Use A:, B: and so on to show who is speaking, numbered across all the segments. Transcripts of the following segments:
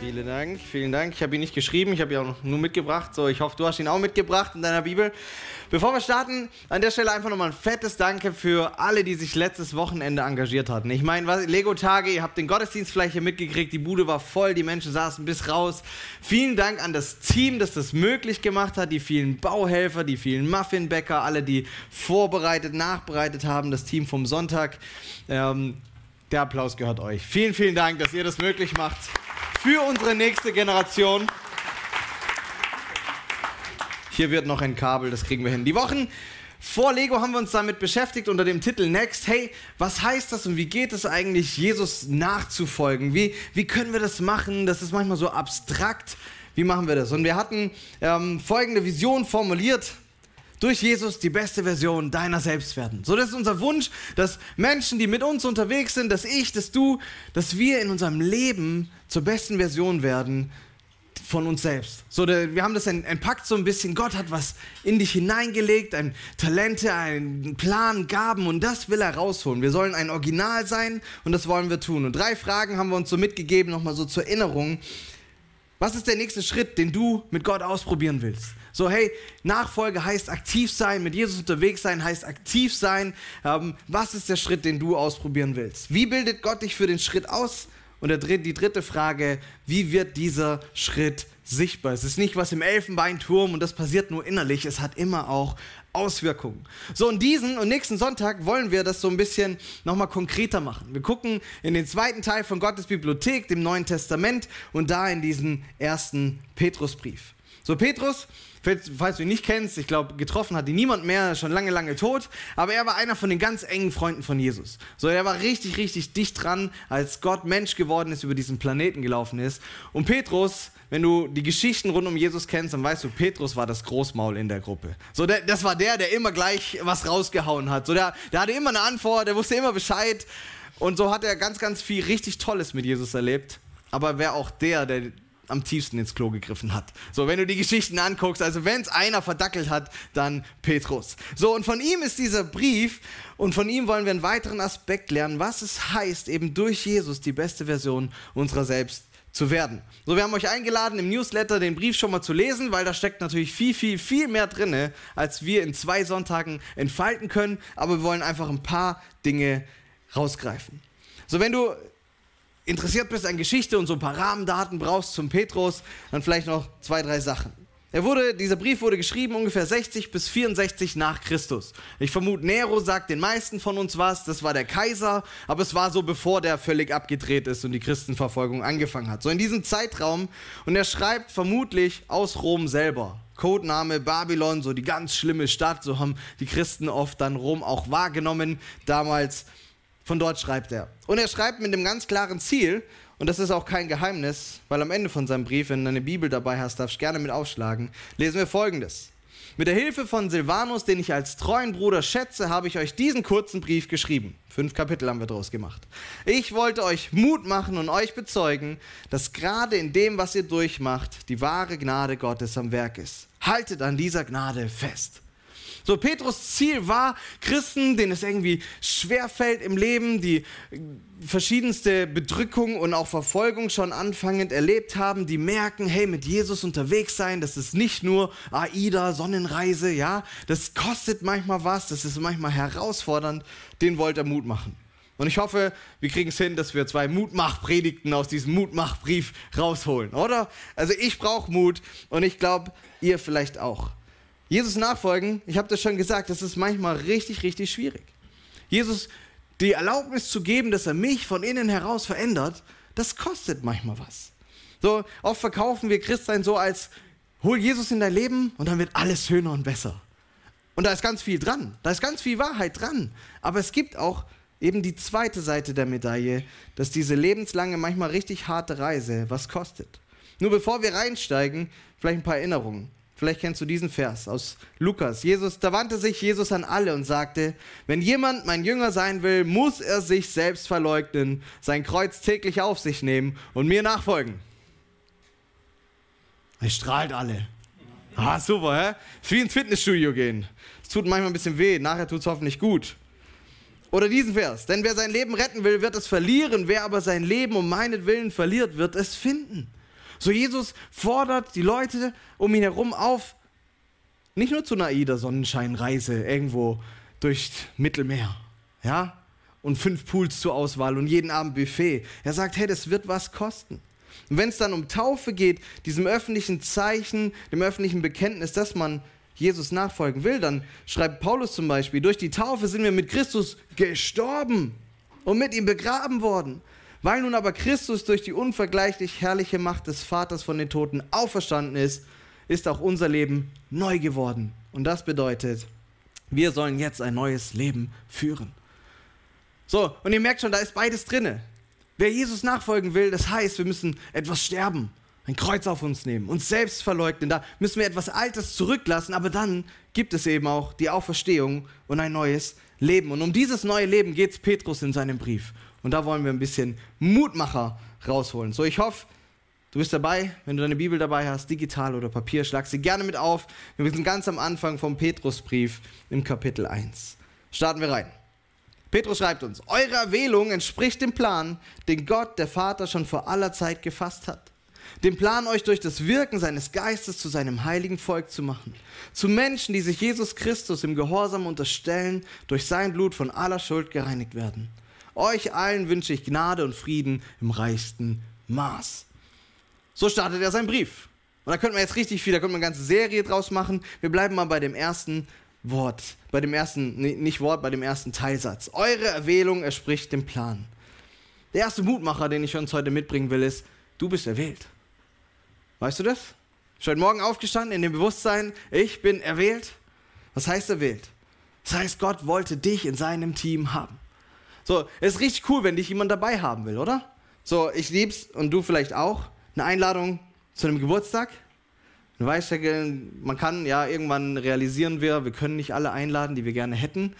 A: Vielen Dank, vielen Dank. Ich habe ihn nicht geschrieben, ich habe ihn auch nur mitgebracht. So, ich hoffe, du hast ihn auch mitgebracht in deiner Bibel. Bevor wir starten, an der Stelle einfach nochmal ein fettes Danke für alle, die sich letztes Wochenende engagiert hatten. Ich meine, Lego-Tage, ihr habt den Gottesdienst vielleicht hier mitgekriegt, die Bude war voll, die Menschen saßen bis raus. Vielen Dank an das Team, das das möglich gemacht hat, die vielen Bauhelfer, die vielen Muffinbäcker, alle, die vorbereitet, nachbereitet haben, das Team vom Sonntag. Ähm, der Applaus gehört euch. Vielen, vielen Dank, dass ihr das möglich macht für unsere nächste Generation. Hier wird noch ein Kabel, das kriegen wir hin. Die Wochen vor Lego haben wir uns damit beschäftigt unter dem Titel Next. Hey, was heißt das und wie geht es eigentlich, Jesus nachzufolgen? Wie, wie können wir das machen? Das ist manchmal so abstrakt. Wie machen wir das? Und wir hatten ähm, folgende Vision formuliert durch Jesus die beste Version deiner selbst werden. So, das ist unser Wunsch, dass Menschen, die mit uns unterwegs sind, dass ich, dass du, dass wir in unserem Leben zur besten Version werden von uns selbst. So, wir haben das entpackt so ein bisschen. Gott hat was in dich hineingelegt, ein Talente, einen Plan, Gaben und das will er rausholen. Wir sollen ein Original sein und das wollen wir tun. Und drei Fragen haben wir uns so mitgegeben, nochmal so zur Erinnerung. Was ist der nächste Schritt, den du mit Gott ausprobieren willst? So, hey, Nachfolge heißt aktiv sein, mit Jesus unterwegs sein heißt aktiv sein. Ähm, was ist der Schritt, den du ausprobieren willst? Wie bildet Gott dich für den Schritt aus? Und der, die dritte Frage, wie wird dieser Schritt sichtbar? Es ist nicht was im Elfenbeinturm und das passiert nur innerlich, es hat immer auch Auswirkungen. So, und diesen und nächsten Sonntag wollen wir das so ein bisschen nochmal konkreter machen. Wir gucken in den zweiten Teil von Gottes Bibliothek, dem Neuen Testament und da in diesen ersten Petrusbrief. So, Petrus falls du ihn nicht kennst, ich glaube, getroffen hat ihn niemand mehr, schon lange, lange tot, aber er war einer von den ganz engen Freunden von Jesus. So, er war richtig, richtig dicht dran, als Gott Mensch geworden ist, über diesen Planeten gelaufen ist. Und Petrus, wenn du die Geschichten rund um Jesus kennst, dann weißt du, Petrus war das Großmaul in der Gruppe. So, der, das war der, der immer gleich was rausgehauen hat. So, der, der hatte immer eine Antwort, der wusste immer Bescheid. Und so hat er ganz, ganz viel richtig Tolles mit Jesus erlebt. Aber wer auch der, der am tiefsten ins Klo gegriffen hat. So, wenn du die Geschichten anguckst, also wenn es einer verdackelt hat, dann Petrus. So, und von ihm ist dieser Brief und von ihm wollen wir einen weiteren Aspekt lernen, was es heißt, eben durch Jesus die beste Version unserer selbst zu werden. So, wir haben euch eingeladen, im Newsletter den Brief schon mal zu lesen, weil da steckt natürlich viel, viel, viel mehr drin, als wir in zwei Sonntagen entfalten können. Aber wir wollen einfach ein paar Dinge rausgreifen. So, wenn du interessiert bist an Geschichte und so ein paar Rahmendaten brauchst zum Petrus, dann vielleicht noch zwei, drei Sachen. Er wurde, dieser Brief wurde geschrieben ungefähr 60 bis 64 nach Christus. Ich vermute, Nero sagt den meisten von uns was, das war der Kaiser, aber es war so, bevor der völlig abgedreht ist und die Christenverfolgung angefangen hat. So in diesem Zeitraum. Und er schreibt vermutlich aus Rom selber. Codename Babylon, so die ganz schlimme Stadt, so haben die Christen oft dann Rom auch wahrgenommen damals. Von dort schreibt er. Und er schreibt mit dem ganz klaren Ziel, und das ist auch kein Geheimnis, weil am Ende von seinem Brief, wenn du eine Bibel dabei hast, darfst du gerne mit aufschlagen, lesen wir folgendes. Mit der Hilfe von Silvanus, den ich als treuen Bruder schätze, habe ich euch diesen kurzen Brief geschrieben. Fünf Kapitel haben wir daraus gemacht. Ich wollte euch Mut machen und euch bezeugen, dass gerade in dem, was ihr durchmacht, die wahre Gnade Gottes am Werk ist. Haltet an dieser Gnade fest. So, Petrus Ziel war, Christen, denen es irgendwie schwerfällt im Leben, die verschiedenste Bedrückung und auch Verfolgung schon anfangend erlebt haben, die merken, hey, mit Jesus unterwegs sein, das ist nicht nur AIDA, Sonnenreise, ja, das kostet manchmal was, das ist manchmal herausfordernd, den wollte er Mut machen. Und ich hoffe, wir kriegen es hin, dass wir zwei Mutmachpredigten aus diesem Mutmachbrief rausholen, oder? Also ich brauche Mut und ich glaube, ihr vielleicht auch. Jesus nachfolgen, ich habe das schon gesagt, das ist manchmal richtig, richtig schwierig. Jesus die Erlaubnis zu geben, dass er mich von innen heraus verändert, das kostet manchmal was. So oft verkaufen wir Christsein so als hol Jesus in dein Leben und dann wird alles schöner und besser. Und da ist ganz viel dran, da ist ganz viel Wahrheit dran, aber es gibt auch eben die zweite Seite der Medaille, dass diese lebenslange, manchmal richtig harte Reise was kostet. Nur bevor wir reinsteigen, vielleicht ein paar Erinnerungen. Vielleicht kennst du diesen Vers aus Lukas. Jesus, da wandte sich Jesus an alle und sagte, wenn jemand mein Jünger sein will, muss er sich selbst verleugnen, sein Kreuz täglich auf sich nehmen und mir nachfolgen. Er strahlt alle. Ah, super, hä? Ist wie ins Fitnessstudio gehen. Es tut manchmal ein bisschen weh, nachher tut es hoffentlich gut. Oder diesen Vers. Denn wer sein Leben retten will, wird es verlieren. Wer aber sein Leben um meinetwillen verliert, wird es finden. So Jesus fordert die Leute um ihn herum auf, nicht nur zu einer AIDA-Sonnenscheinreise irgendwo durch Mittelmeer, ja, und fünf Pools zur Auswahl und jeden Abend Buffet. Er sagt, hey, das wird was kosten. Und wenn es dann um Taufe geht, diesem öffentlichen Zeichen, dem öffentlichen Bekenntnis, dass man Jesus nachfolgen will, dann schreibt Paulus zum Beispiel, durch die Taufe sind wir mit Christus gestorben und mit ihm begraben worden. Weil nun aber Christus durch die unvergleichlich herrliche Macht des Vaters von den Toten auferstanden ist, ist auch unser Leben neu geworden. Und das bedeutet, wir sollen jetzt ein neues Leben führen. So, und ihr merkt schon, da ist beides drinne. Wer Jesus nachfolgen will, das heißt, wir müssen etwas sterben, ein Kreuz auf uns nehmen, uns selbst verleugnen. Da müssen wir etwas Altes zurücklassen, aber dann gibt es eben auch die Auferstehung und ein neues Leben. Und um dieses neue Leben geht es Petrus in seinem Brief. Und da wollen wir ein bisschen Mutmacher rausholen. So, ich hoffe, du bist dabei. Wenn du deine Bibel dabei hast, digital oder Papier, schlag sie gerne mit auf. Wir sind ganz am Anfang vom Petrusbrief im Kapitel 1. Starten wir rein. Petrus schreibt uns, eure Erwählung entspricht dem Plan, den Gott, der Vater, schon vor aller Zeit gefasst hat. Dem Plan, euch durch das Wirken seines Geistes zu seinem heiligen Volk zu machen. Zu Menschen, die sich Jesus Christus im Gehorsam unterstellen, durch sein Blut von aller Schuld gereinigt werden. Euch allen wünsche ich Gnade und Frieden im reichsten Maß. So startet er seinen Brief. Und da könnte man jetzt richtig viel, da könnte man eine ganze Serie draus machen. Wir bleiben mal bei dem ersten Wort, bei dem ersten, nicht Wort, bei dem ersten Teilsatz. Eure Erwählung erspricht dem Plan. Der erste Mutmacher, den ich uns heute mitbringen will, ist, du bist erwählt. Weißt du das? Ich bin heute Morgen aufgestanden in dem Bewusstsein, ich bin erwählt. Was heißt erwählt? Das heißt, Gott wollte dich in seinem Team haben. So, es ist richtig cool, wenn dich jemand dabei haben will, oder? So, ich lieb's und du vielleicht auch. Eine Einladung zu einem Geburtstag. Du weißt ja, man kann ja irgendwann realisieren wir, wir können nicht alle einladen, die wir gerne hätten.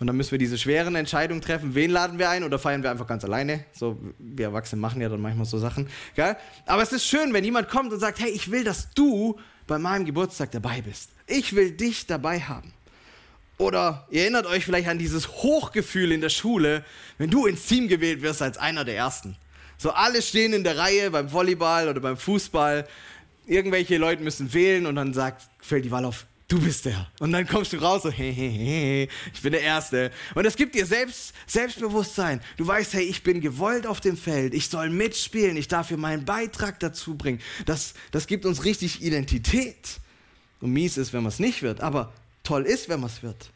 A: Und dann müssen wir diese schweren Entscheidungen treffen, wen laden wir ein oder feiern wir einfach ganz alleine. So, wir Erwachsene machen ja dann manchmal so Sachen. Gell? Aber es ist schön, wenn jemand kommt und sagt, hey, ich will, dass du bei meinem Geburtstag dabei bist. Ich will dich dabei haben. Oder ihr erinnert euch vielleicht an dieses Hochgefühl in der Schule, wenn du ins Team gewählt wirst als einer der Ersten. So alle stehen in der Reihe beim Volleyball oder beim Fußball. Irgendwelche Leute müssen wählen und dann sagt, fällt die Wahl auf, du bist der. Und dann kommst du raus so, hey, hey, hey, ich bin der Erste. Und es gibt dir selbst, Selbstbewusstsein. Du weißt, hey, ich bin gewollt auf dem Feld. Ich soll mitspielen. Ich darf hier meinen Beitrag dazu bringen. Das, das gibt uns richtig Identität. Und mies ist, wenn man es nicht wird. Aber toll ist, wenn man es wird.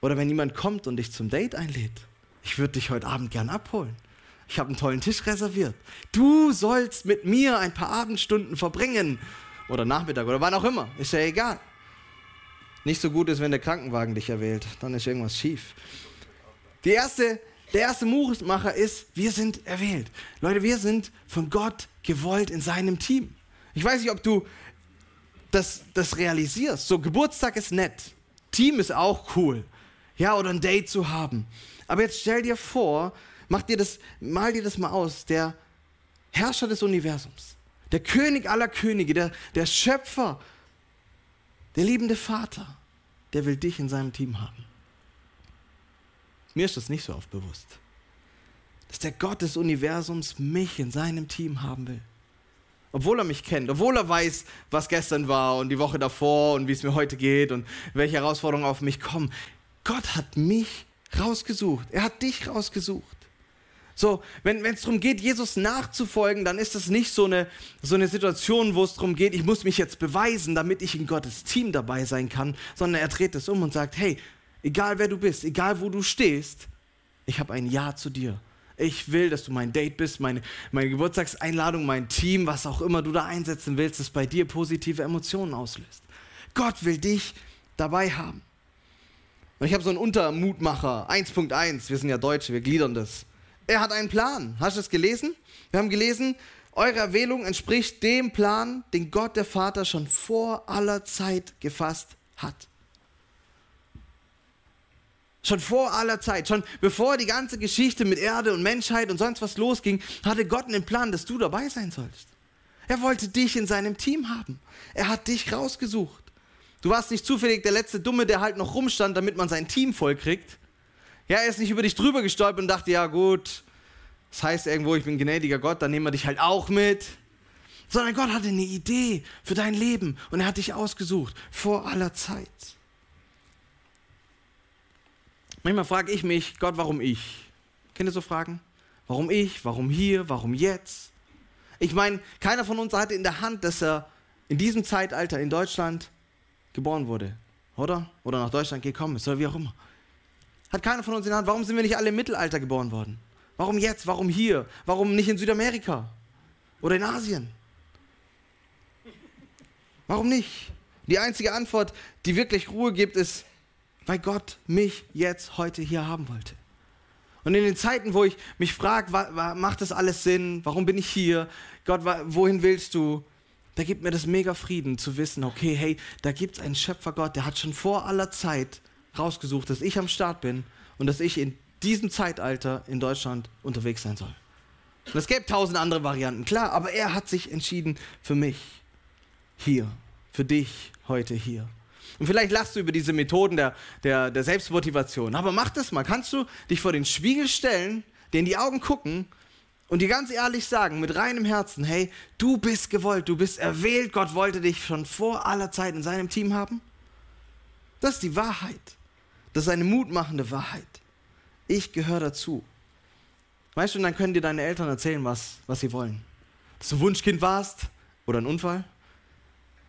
A: Oder wenn jemand kommt und dich zum Date einlädt. Ich würde dich heute Abend gern abholen. Ich habe einen tollen Tisch reserviert. Du sollst mit mir ein paar Abendstunden verbringen. Oder Nachmittag oder wann auch immer. Ist ja egal. Nicht so gut ist, wenn der Krankenwagen dich erwählt. Dann ist irgendwas schief. Die erste, der erste Mutmacher ist, wir sind erwählt. Leute, wir sind von Gott gewollt in seinem Team. Ich weiß nicht, ob du das, das realisierst. So, Geburtstag ist nett. Team ist auch cool. Ja, oder ein Date zu haben. Aber jetzt stell dir vor, mach dir das, mal dir das mal aus, der Herrscher des Universums, der König aller Könige, der, der Schöpfer, der liebende Vater, der will dich in seinem Team haben. Mir ist das nicht so oft bewusst, dass der Gott des Universums mich in seinem Team haben will. Obwohl er mich kennt, obwohl er weiß, was gestern war und die Woche davor und wie es mir heute geht und welche Herausforderungen auf mich kommen. Gott hat mich rausgesucht. Er hat dich rausgesucht. So, wenn es darum geht, Jesus nachzufolgen, dann ist das nicht so eine, so eine Situation, wo es darum geht, ich muss mich jetzt beweisen, damit ich in Gottes Team dabei sein kann, sondern er dreht es um und sagt, hey, egal wer du bist, egal wo du stehst, ich habe ein Ja zu dir. Ich will, dass du mein Date bist, meine, meine Geburtstagseinladung, mein Team, was auch immer du da einsetzen willst, das bei dir positive Emotionen auslöst. Gott will dich dabei haben. Und ich habe so einen Untermutmacher, 1.1, wir sind ja Deutsche, wir gliedern das. Er hat einen Plan. Hast du das gelesen? Wir haben gelesen, Eure Erwählung entspricht dem Plan, den Gott der Vater schon vor aller Zeit gefasst hat. Schon vor aller Zeit, schon bevor die ganze Geschichte mit Erde und Menschheit und sonst was losging, hatte Gott einen Plan, dass du dabei sein sollst. Er wollte dich in seinem Team haben. Er hat dich rausgesucht. Du warst nicht zufällig der letzte Dumme, der halt noch rumstand, damit man sein Team vollkriegt. Ja, er ist nicht über dich drüber gestolpert und dachte, ja gut, das heißt irgendwo, ich bin gnädiger Gott, dann nehmen wir dich halt auch mit. Sondern Gott hatte eine Idee für dein Leben und er hat dich ausgesucht vor aller Zeit. Manchmal frage ich mich, Gott, warum ich? Kennt ihr so Fragen? Warum ich? Warum hier? Warum jetzt? Ich meine, keiner von uns hatte in der Hand, dass er in diesem Zeitalter in Deutschland geboren wurde, oder? Oder nach Deutschland gekommen ist, oder wie auch immer. Hat keiner von uns in der Hand. Warum sind wir nicht alle im Mittelalter geboren worden? Warum jetzt? Warum hier? Warum nicht in Südamerika? Oder in Asien? Warum nicht? Die einzige Antwort, die wirklich Ruhe gibt, ist, weil Gott mich jetzt heute hier haben wollte. Und in den Zeiten, wo ich mich frage, macht das alles Sinn? Warum bin ich hier? Gott, wohin willst du? Da gibt mir das mega Frieden zu wissen, okay, hey, da gibt es einen Schöpfergott, der hat schon vor aller Zeit rausgesucht, dass ich am Start bin und dass ich in diesem Zeitalter in Deutschland unterwegs sein soll. Und es gäbe tausend andere Varianten, klar, aber er hat sich entschieden für mich hier, für dich heute hier. Und vielleicht lachst du über diese Methoden der, der, der Selbstmotivation. Aber mach das mal. Kannst du dich vor den Spiegel stellen, dir in die Augen gucken und dir ganz ehrlich sagen, mit reinem Herzen, hey, du bist gewollt, du bist erwählt, Gott wollte dich schon vor aller Zeit in seinem Team haben? Das ist die Wahrheit. Das ist eine mutmachende Wahrheit. Ich gehöre dazu. Weißt du, und dann können dir deine Eltern erzählen, was, was sie wollen. Dass du Wunschkind warst oder ein Unfall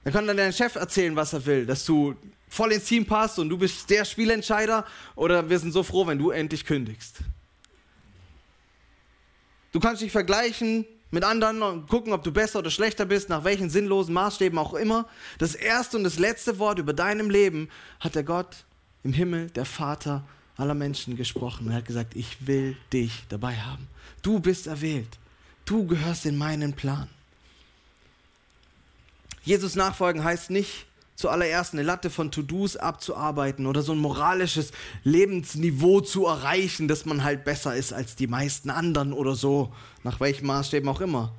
A: dann kann dann dein Chef erzählen, was er will, dass du voll ins Team passt und du bist der Spielentscheider oder wir sind so froh, wenn du endlich kündigst. Du kannst dich vergleichen mit anderen und gucken, ob du besser oder schlechter bist, nach welchen sinnlosen Maßstäben auch immer. Das erste und das letzte Wort über deinem Leben hat der Gott im Himmel, der Vater aller Menschen gesprochen. Er hat gesagt, ich will dich dabei haben. Du bist erwählt. Du gehörst in meinen Plan. Jesus nachfolgen heißt nicht zuallererst eine Latte von To-Dos abzuarbeiten oder so ein moralisches Lebensniveau zu erreichen, dass man halt besser ist als die meisten anderen oder so, nach welchen Maßstäben auch immer.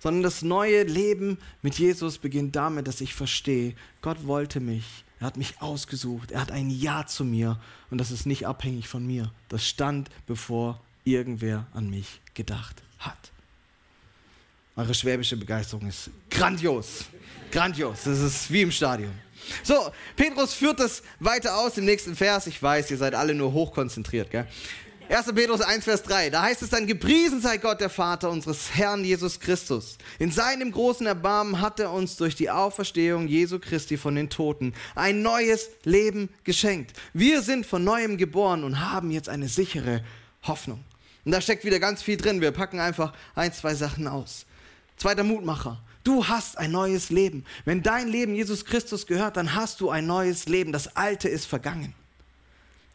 A: Sondern das neue Leben mit Jesus beginnt damit, dass ich verstehe, Gott wollte mich, er hat mich ausgesucht, er hat ein Ja zu mir und das ist nicht abhängig von mir. Das stand, bevor irgendwer an mich gedacht hat. Eure schwäbische Begeisterung ist grandios. Grandios. Das ist wie im Stadion. So, Petrus führt das weiter aus im nächsten Vers. Ich weiß, ihr seid alle nur hochkonzentriert, gell? 1. Petrus 1, Vers 3. Da heißt es dann, gepriesen sei Gott, der Vater unseres Herrn Jesus Christus. In seinem großen Erbarmen hat er uns durch die Auferstehung Jesu Christi von den Toten ein neues Leben geschenkt. Wir sind von neuem geboren und haben jetzt eine sichere Hoffnung. Und da steckt wieder ganz viel drin. Wir packen einfach ein, zwei Sachen aus. Zweiter Mutmacher. Du hast ein neues Leben. Wenn dein Leben Jesus Christus gehört, dann hast du ein neues Leben. Das Alte ist vergangen.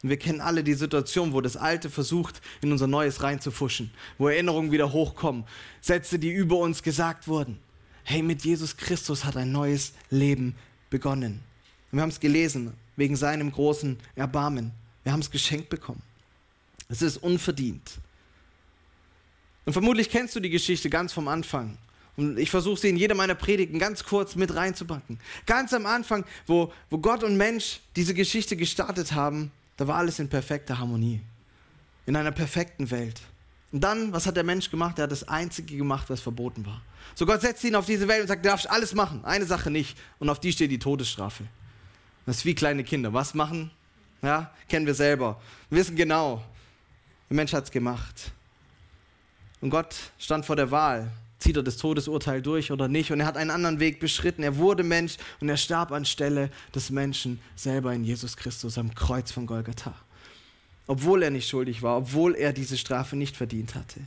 A: Und wir kennen alle die Situation, wo das Alte versucht, in unser Neues reinzufuschen, wo Erinnerungen wieder hochkommen, Sätze, die über uns gesagt wurden. Hey, mit Jesus Christus hat ein neues Leben begonnen. Und wir haben es gelesen, wegen seinem großen Erbarmen. Wir haben es geschenkt bekommen. Es ist unverdient. Und vermutlich kennst du die Geschichte ganz vom Anfang. Und ich versuche sie in jede meiner Predigten ganz kurz mit reinzupacken. Ganz am Anfang, wo, wo Gott und Mensch diese Geschichte gestartet haben, da war alles in perfekter Harmonie. In einer perfekten Welt. Und dann, was hat der Mensch gemacht? Er hat das Einzige gemacht, was verboten war. So Gott setzt ihn auf diese Welt und sagt, du darfst alles machen, eine Sache nicht. Und auf die steht die Todesstrafe. Das ist wie kleine Kinder. Was machen? Ja, kennen wir selber. Wir wissen genau, der Mensch hat es gemacht. Und Gott stand vor der Wahl zieht er das Todesurteil durch oder nicht. Und er hat einen anderen Weg beschritten. Er wurde Mensch und er starb anstelle des Menschen selber in Jesus Christus am Kreuz von Golgatha. Obwohl er nicht schuldig war, obwohl er diese Strafe nicht verdient hatte.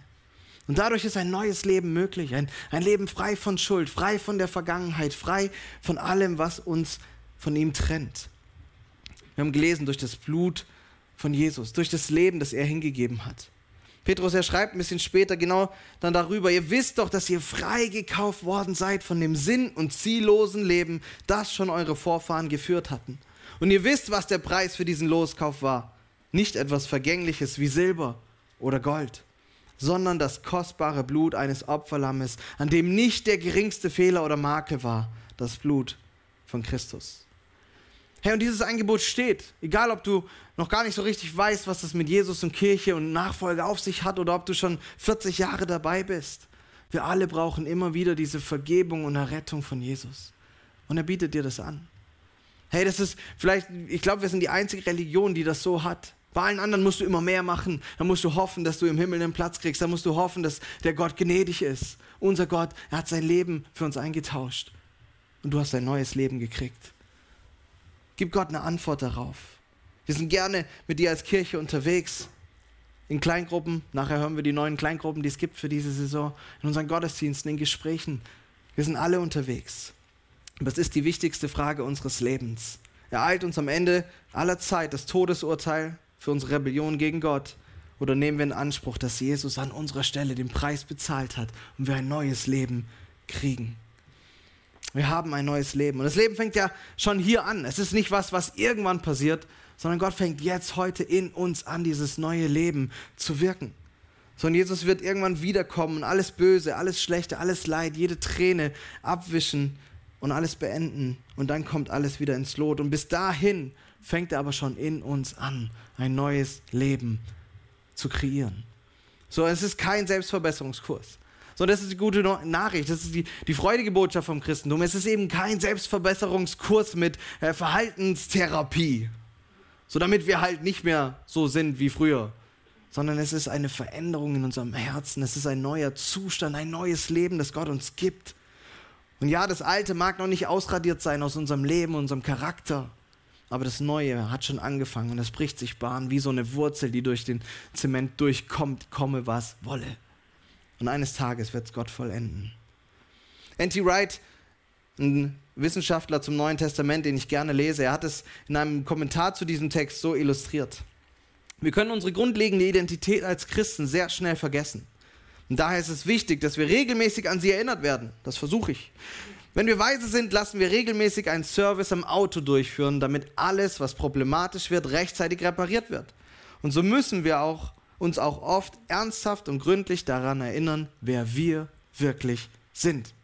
A: Und dadurch ist ein neues Leben möglich. Ein, ein Leben frei von Schuld, frei von der Vergangenheit, frei von allem, was uns von ihm trennt. Wir haben gelesen durch das Blut von Jesus, durch das Leben, das er hingegeben hat. Petrus, er schreibt ein bisschen später genau dann darüber, ihr wisst doch, dass ihr freigekauft worden seid von dem sinn- und ziellosen Leben, das schon eure Vorfahren geführt hatten. Und ihr wisst, was der Preis für diesen Loskauf war. Nicht etwas Vergängliches wie Silber oder Gold, sondern das kostbare Blut eines Opferlammes, an dem nicht der geringste Fehler oder Makel war, das Blut von Christus. Hey, und dieses Angebot steht, egal ob du noch gar nicht so richtig weißt, was das mit Jesus und Kirche und Nachfolge auf sich hat oder ob du schon 40 Jahre dabei bist. Wir alle brauchen immer wieder diese Vergebung und Errettung von Jesus. Und er bietet dir das an. Hey, das ist vielleicht, ich glaube, wir sind die einzige Religion, die das so hat. Bei allen anderen musst du immer mehr machen. Da musst du hoffen, dass du im Himmel einen Platz kriegst. Da musst du hoffen, dass der Gott gnädig ist. Unser Gott, er hat sein Leben für uns eingetauscht. Und du hast ein neues Leben gekriegt. Gib Gott eine Antwort darauf. Wir sind gerne mit dir als Kirche unterwegs. In Kleingruppen. Nachher hören wir die neuen Kleingruppen, die es gibt für diese Saison. In unseren Gottesdiensten, in Gesprächen. Wir sind alle unterwegs. Das ist die wichtigste Frage unseres Lebens. Ereilt uns am Ende aller Zeit das Todesurteil für unsere Rebellion gegen Gott? Oder nehmen wir in Anspruch, dass Jesus an unserer Stelle den Preis bezahlt hat und wir ein neues Leben kriegen? Wir haben ein neues Leben. Und das Leben fängt ja schon hier an. Es ist nicht was, was irgendwann passiert, sondern Gott fängt jetzt heute in uns an, dieses neue Leben zu wirken. So, und Jesus wird irgendwann wiederkommen und alles Böse, alles Schlechte, alles Leid, jede Träne abwischen und alles beenden. Und dann kommt alles wieder ins Lot. Und bis dahin fängt er aber schon in uns an, ein neues Leben zu kreieren. So, es ist kein Selbstverbesserungskurs. So, das ist die gute Nachricht, das ist die, die freudige Botschaft vom Christentum. Es ist eben kein Selbstverbesserungskurs mit äh, Verhaltenstherapie, so damit wir halt nicht mehr so sind wie früher, sondern es ist eine Veränderung in unserem Herzen, es ist ein neuer Zustand, ein neues Leben, das Gott uns gibt. Und ja, das Alte mag noch nicht ausradiert sein aus unserem Leben, unserem Charakter, aber das Neue hat schon angefangen und es bricht sich Bahn wie so eine Wurzel, die durch den Zement durchkommt, komme was wolle. Und eines Tages wird es Gott vollenden. N.T. Wright, ein Wissenschaftler zum Neuen Testament, den ich gerne lese, er hat es in einem Kommentar zu diesem Text so illustriert. Wir können unsere grundlegende Identität als Christen sehr schnell vergessen. Und daher ist es wichtig, dass wir regelmäßig an sie erinnert werden. Das versuche ich. Wenn wir weise sind, lassen wir regelmäßig einen Service am Auto durchführen, damit alles, was problematisch wird, rechtzeitig repariert wird. Und so müssen wir auch, uns auch oft ernsthaft und gründlich daran erinnern, wer wir wirklich sind.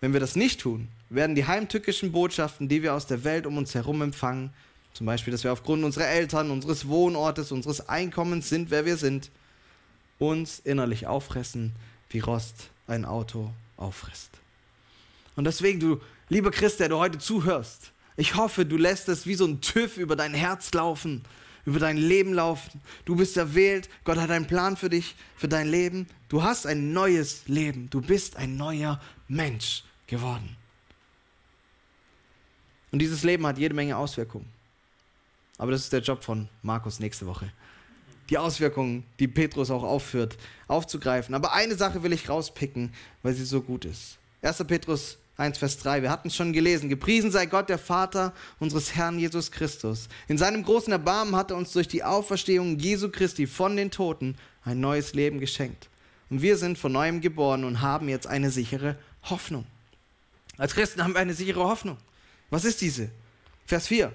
A: Wenn wir das nicht tun, werden die heimtückischen Botschaften, die wir aus der Welt um uns herum empfangen, zum Beispiel, dass wir aufgrund unserer Eltern, unseres Wohnortes, unseres Einkommens sind, wer wir sind, uns innerlich auffressen, wie Rost ein Auto auffrisst. Und deswegen, du lieber Christ, der du heute zuhörst, ich hoffe, du lässt es wie so ein TÜV über dein Herz laufen, über dein Leben laufen. Du bist erwählt, Gott hat einen Plan für dich, für dein Leben. Du hast ein neues Leben, du bist ein neuer Mensch geworden. Und dieses Leben hat jede Menge Auswirkungen. Aber das ist der Job von Markus nächste Woche. Die Auswirkungen, die Petrus auch aufführt, aufzugreifen. Aber eine Sache will ich rauspicken, weil sie so gut ist. 1. Petrus 1, Vers 3. Wir hatten es schon gelesen. Gepriesen sei Gott, der Vater unseres Herrn Jesus Christus. In seinem großen Erbarmen hat er uns durch die Auferstehung Jesu Christi von den Toten ein neues Leben geschenkt. Und wir sind von neuem geboren und haben jetzt eine sichere Hoffnung. Als Christen haben wir eine sichere Hoffnung. Was ist diese? Vers 4.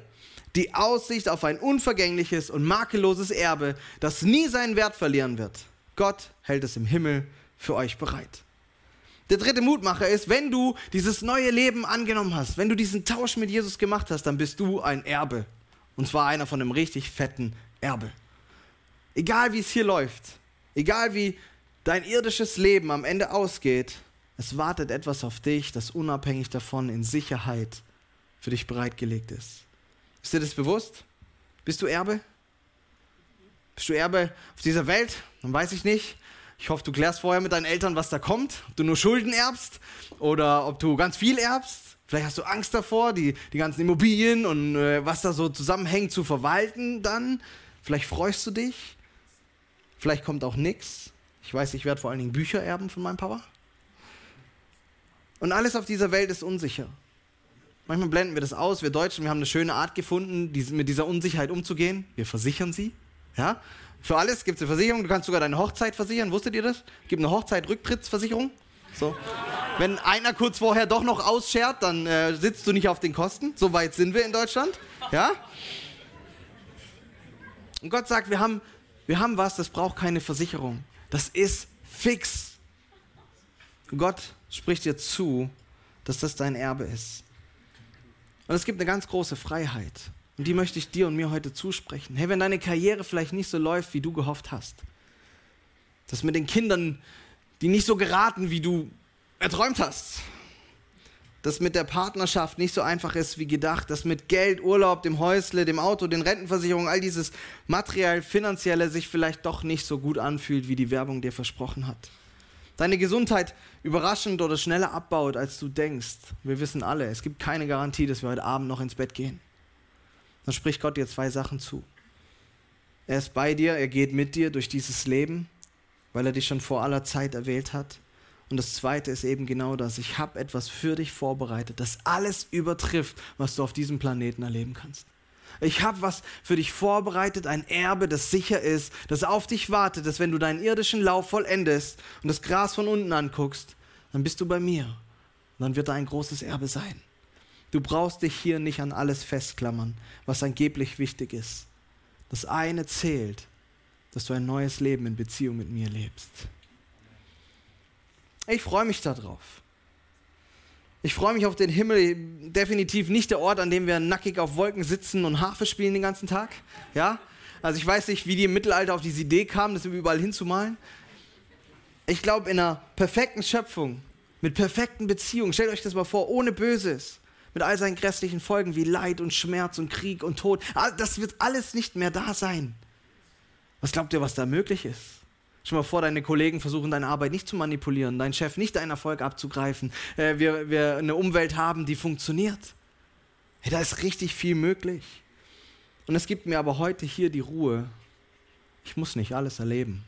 A: Die Aussicht auf ein unvergängliches und makelloses Erbe, das nie seinen Wert verlieren wird. Gott hält es im Himmel für euch bereit. Der dritte Mutmacher ist, wenn du dieses neue Leben angenommen hast, wenn du diesen Tausch mit Jesus gemacht hast, dann bist du ein Erbe. Und zwar einer von einem richtig fetten Erbe. Egal wie es hier läuft, egal wie dein irdisches Leben am Ende ausgeht, es wartet etwas auf dich, das unabhängig davon in Sicherheit für dich bereitgelegt ist. Ist dir das bewusst? Bist du Erbe? Bist du Erbe auf dieser Welt? Dann weiß ich nicht. Ich hoffe, du klärst vorher mit deinen Eltern, was da kommt. Ob du nur Schulden erbst oder ob du ganz viel erbst. Vielleicht hast du Angst davor, die, die ganzen Immobilien und äh, was da so zusammenhängt zu verwalten dann. Vielleicht freust du dich. Vielleicht kommt auch nichts. Ich weiß, ich werde vor allen Dingen Bücher erben von meinem Papa. Und alles auf dieser Welt ist unsicher. Manchmal blenden wir das aus. Wir Deutschen, wir haben eine schöne Art gefunden, mit dieser Unsicherheit umzugehen. Wir versichern sie. Ja? Für alles gibt es eine Versicherung. Du kannst sogar deine Hochzeit versichern. Wusstet ihr das? Es gibt eine Hochzeit-Rücktrittsversicherung. So. Wenn einer kurz vorher doch noch ausschert, dann äh, sitzt du nicht auf den Kosten. So weit sind wir in Deutschland. Ja? Und Gott sagt, wir haben, wir haben was, das braucht keine Versicherung. Das ist fix. Gott spricht dir zu, dass das dein Erbe ist. Und es gibt eine ganz große Freiheit. Und die möchte ich dir und mir heute zusprechen. Hey, wenn deine Karriere vielleicht nicht so läuft, wie du gehofft hast, dass mit den Kindern, die nicht so geraten, wie du erträumt hast, dass mit der Partnerschaft nicht so einfach ist wie gedacht, dass mit Geld, Urlaub, dem Häusle, dem Auto, den Rentenversicherungen, all dieses materiell, finanzielle sich vielleicht doch nicht so gut anfühlt, wie die Werbung dir versprochen hat. Deine Gesundheit überraschend oder schneller abbaut, als du denkst. Wir wissen alle, es gibt keine Garantie, dass wir heute Abend noch ins Bett gehen. Dann spricht Gott dir zwei Sachen zu. Er ist bei dir, er geht mit dir durch dieses Leben, weil er dich schon vor aller Zeit erwählt hat. Und das Zweite ist eben genau das. Ich habe etwas für dich vorbereitet, das alles übertrifft, was du auf diesem Planeten erleben kannst. Ich habe was für dich vorbereitet, ein Erbe, das sicher ist, das auf dich wartet, dass wenn du deinen irdischen Lauf vollendest und das Gras von unten anguckst, dann bist du bei mir. Und dann wird da ein großes Erbe sein. Du brauchst dich hier nicht an alles festklammern, was angeblich wichtig ist. Das eine zählt, dass du ein neues Leben in Beziehung mit mir lebst. Ich freue mich darauf. Ich freue mich auf den Himmel. Definitiv nicht der Ort, an dem wir nackig auf Wolken sitzen und Harfe spielen den ganzen Tag. Ja? Also ich weiß nicht, wie die im Mittelalter auf diese Idee kamen, das überall hinzumalen. Ich glaube, in einer perfekten Schöpfung, mit perfekten Beziehungen, stellt euch das mal vor, ohne Böses, mit all seinen grässlichen Folgen wie Leid und Schmerz und Krieg und Tod, das wird alles nicht mehr da sein. Was glaubt ihr, was da möglich ist? Dir mal vor, deine Kollegen versuchen deine Arbeit nicht zu manipulieren, dein Chef nicht deinen Erfolg abzugreifen. Äh, wir, wir eine Umwelt haben, die funktioniert. Hey, da ist richtig viel möglich. Und es gibt mir aber heute hier die Ruhe. Ich muss nicht alles erleben.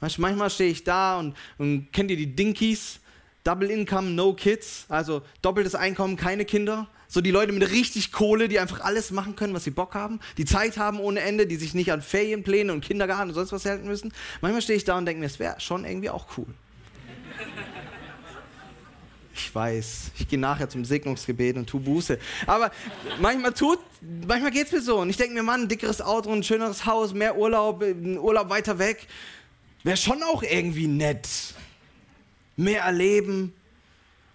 A: Weißt, manchmal stehe ich da und, und kennt ihr die Dinkies? Double Income, no kids, also doppeltes Einkommen, keine Kinder. So die Leute mit richtig Kohle, die einfach alles machen können, was sie Bock haben, die Zeit haben ohne Ende, die sich nicht an Ferienpläne und Kindergarten und sonst was halten müssen. Manchmal stehe ich da und denke mir, es wäre schon irgendwie auch cool. Ich weiß, ich gehe nachher zum Segnungsgebet und tu Buße. Aber manchmal tut, manchmal geht es mir so. Und ich denke mir, Mann, ein dickeres Auto, ein schöneres Haus, mehr Urlaub, Urlaub weiter weg. Wäre schon auch irgendwie nett. Mehr erleben,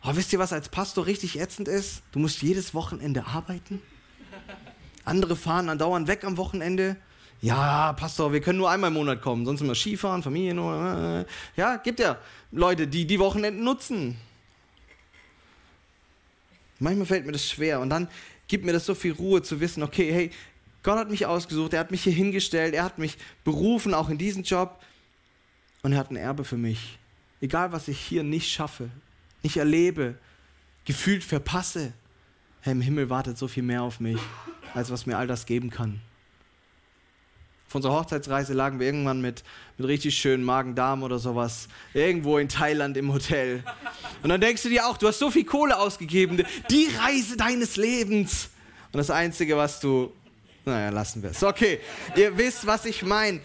A: aber wisst ihr, was als Pastor richtig ätzend ist? Du musst jedes Wochenende arbeiten. Andere fahren andauernd weg am Wochenende. Ja, Pastor, wir können nur einmal im Monat kommen, sonst immer Skifahren, Familien. Äh, ja, gibt ja Leute, die die Wochenenden nutzen. Manchmal fällt mir das schwer und dann gibt mir das so viel Ruhe zu wissen, okay, hey, Gott hat mich ausgesucht, er hat mich hier hingestellt, er hat mich berufen, auch in diesen Job und er hat ein Erbe für mich. Egal, was ich hier nicht schaffe, nicht erlebe, gefühlt verpasse. Herr, im Himmel wartet so viel mehr auf mich, als was mir all das geben kann. Auf unserer Hochzeitsreise lagen wir irgendwann mit, mit richtig schönen Magen-Darm oder sowas irgendwo in Thailand im Hotel. Und dann denkst du dir auch, du hast so viel Kohle ausgegeben, die Reise deines Lebens. Und das Einzige, was du, naja, lassen wir es. Okay, ihr wisst, was ich meine.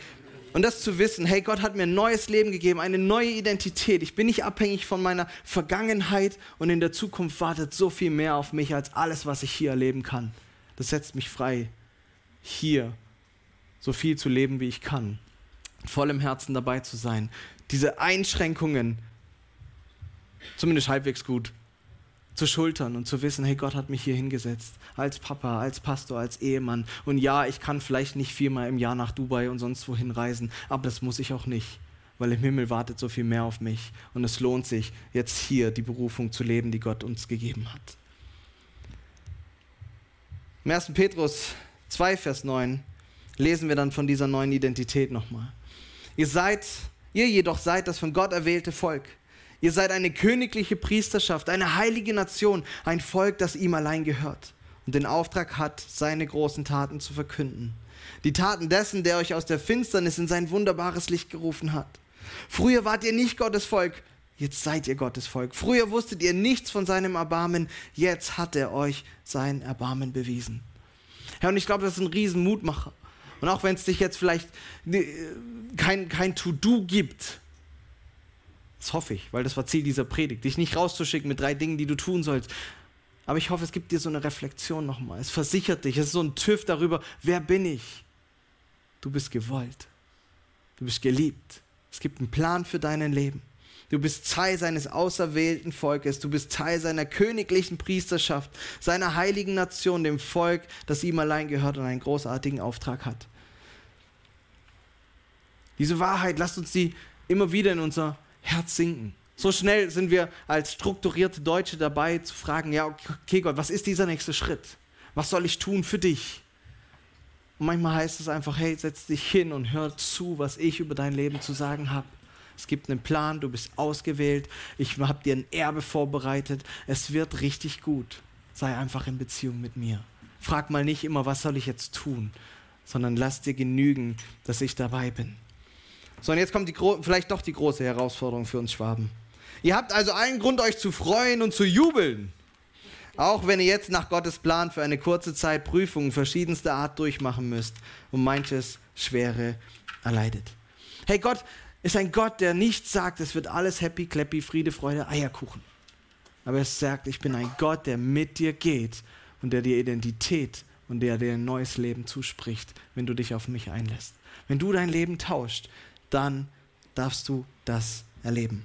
A: Und das zu wissen, hey, Gott hat mir ein neues Leben gegeben, eine neue Identität. Ich bin nicht abhängig von meiner Vergangenheit und in der Zukunft wartet so viel mehr auf mich als alles, was ich hier erleben kann. Das setzt mich frei, hier so viel zu leben, wie ich kann. Voll im Herzen dabei zu sein. Diese Einschränkungen zumindest halbwegs gut zu schultern und zu wissen, hey, Gott hat mich hier hingesetzt, als Papa, als Pastor, als Ehemann. Und ja, ich kann vielleicht nicht viermal im Jahr nach Dubai und sonst wohin reisen, aber das muss ich auch nicht, weil im Himmel wartet so viel mehr auf mich. Und es lohnt sich, jetzt hier die Berufung zu leben, die Gott uns gegeben hat. Im 1. Petrus 2, Vers 9 lesen wir dann von dieser neuen Identität nochmal. Ihr seid, ihr jedoch seid das von Gott erwählte Volk Ihr seid eine königliche Priesterschaft, eine heilige Nation, ein Volk, das ihm allein gehört und den Auftrag hat, seine großen Taten zu verkünden. Die Taten dessen, der euch aus der Finsternis in sein wunderbares Licht gerufen hat. Früher wart ihr nicht Gottes Volk, jetzt seid ihr Gottes Volk. Früher wusstet ihr nichts von seinem Erbarmen, jetzt hat er euch sein Erbarmen bewiesen. Herr, und ich glaube, das ist ein Riesenmutmacher. Und auch wenn es dich jetzt vielleicht äh, kein, kein To-Do gibt, hoffe ich, weil das war Ziel dieser Predigt, dich nicht rauszuschicken mit drei Dingen, die du tun sollst. Aber ich hoffe, es gibt dir so eine Reflexion nochmal. Es versichert dich, es ist so ein TÜV darüber, wer bin ich? Du bist gewollt. Du bist geliebt. Es gibt einen Plan für dein Leben. Du bist Teil seines auserwählten Volkes. Du bist Teil seiner königlichen Priesterschaft, seiner heiligen Nation, dem Volk, das ihm allein gehört und einen großartigen Auftrag hat. Diese Wahrheit, lasst uns sie immer wieder in unser Herz sinken. So schnell sind wir als strukturierte Deutsche dabei zu fragen, ja, okay Gott, was ist dieser nächste Schritt? Was soll ich tun für dich? Und manchmal heißt es einfach, hey, setz dich hin und hör zu, was ich über dein Leben zu sagen habe. Es gibt einen Plan, du bist ausgewählt, ich habe dir ein Erbe vorbereitet, es wird richtig gut. Sei einfach in Beziehung mit mir. Frag mal nicht immer, was soll ich jetzt tun, sondern lass dir genügen, dass ich dabei bin. So, und jetzt kommt die, vielleicht doch die große Herausforderung für uns Schwaben. Ihr habt also allen Grund, euch zu freuen und zu jubeln. Auch wenn ihr jetzt nach Gottes Plan für eine kurze Zeit Prüfungen verschiedenster Art durchmachen müsst und manches Schwere erleidet. Hey Gott ist ein Gott, der nicht sagt, es wird alles happy, clappy, Friede, Freude, Eierkuchen. Aber er sagt, ich bin ein Gott, der mit dir geht und der dir Identität und der dir ein neues Leben zuspricht, wenn du dich auf mich einlässt. Wenn du dein Leben tauscht, dann darfst du das erleben.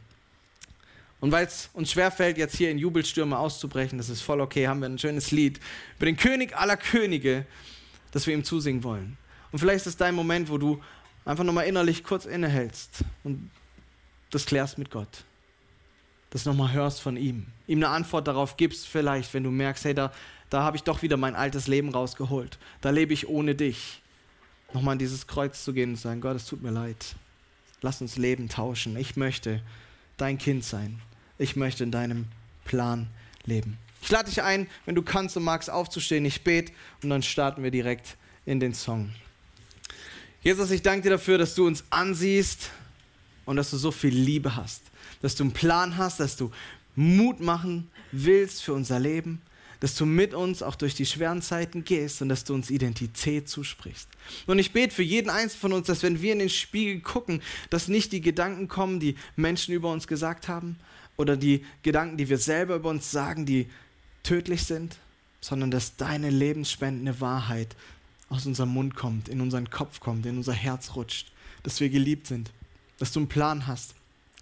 A: Und weil es uns schwerfällt, jetzt hier in Jubelstürme auszubrechen, das ist voll okay, haben wir ein schönes Lied über den König aller Könige, das wir ihm zusingen wollen. Und vielleicht ist es dein Moment, wo du einfach nochmal innerlich kurz innehältst und das klärst mit Gott. Das nochmal hörst von ihm. Ihm eine Antwort darauf gibst, vielleicht, wenn du merkst, hey, da, da habe ich doch wieder mein altes Leben rausgeholt. Da lebe ich ohne dich. Nochmal an dieses Kreuz zu gehen und zu sagen, Gott, es tut mir leid. Lass uns Leben tauschen. Ich möchte dein Kind sein. Ich möchte in deinem Plan leben. Ich lade dich ein, wenn du kannst und magst, aufzustehen. Ich bete und dann starten wir direkt in den Song. Jesus, ich danke dir dafür, dass du uns ansiehst und dass du so viel Liebe hast. Dass du einen Plan hast, dass du Mut machen willst für unser Leben. Dass du mit uns auch durch die schweren Zeiten gehst und dass du uns Identität zusprichst. Und ich bete für jeden Einzelnen von uns, dass wenn wir in den Spiegel gucken, dass nicht die Gedanken kommen, die Menschen über uns gesagt haben oder die Gedanken, die wir selber über uns sagen, die tödlich sind, sondern dass deine lebensspendende Wahrheit aus unserem Mund kommt, in unseren Kopf kommt, in unser Herz rutscht, dass wir geliebt sind, dass du einen Plan hast,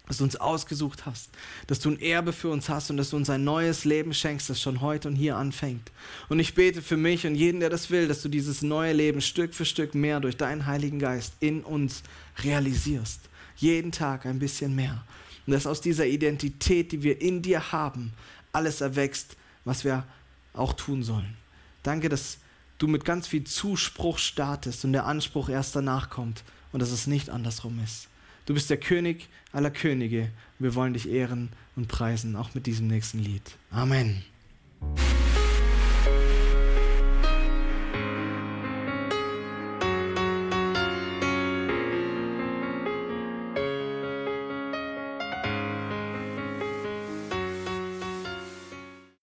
A: dass du uns ausgesucht hast, dass du ein Erbe für uns hast und dass du uns ein neues Leben schenkst, das schon heute und hier anfängt. Und ich bete für mich und jeden, der das will, dass du dieses neue Leben Stück für Stück mehr durch deinen Heiligen Geist in uns realisierst. Jeden Tag ein bisschen mehr. Und dass aus dieser Identität, die wir in dir haben, alles erwächst, was wir auch tun sollen. Danke, dass du mit ganz viel Zuspruch startest und der Anspruch erst danach kommt und dass es nicht andersrum ist. Du bist der König aller Könige. Wir wollen dich ehren und preisen, auch mit diesem nächsten Lied. Amen.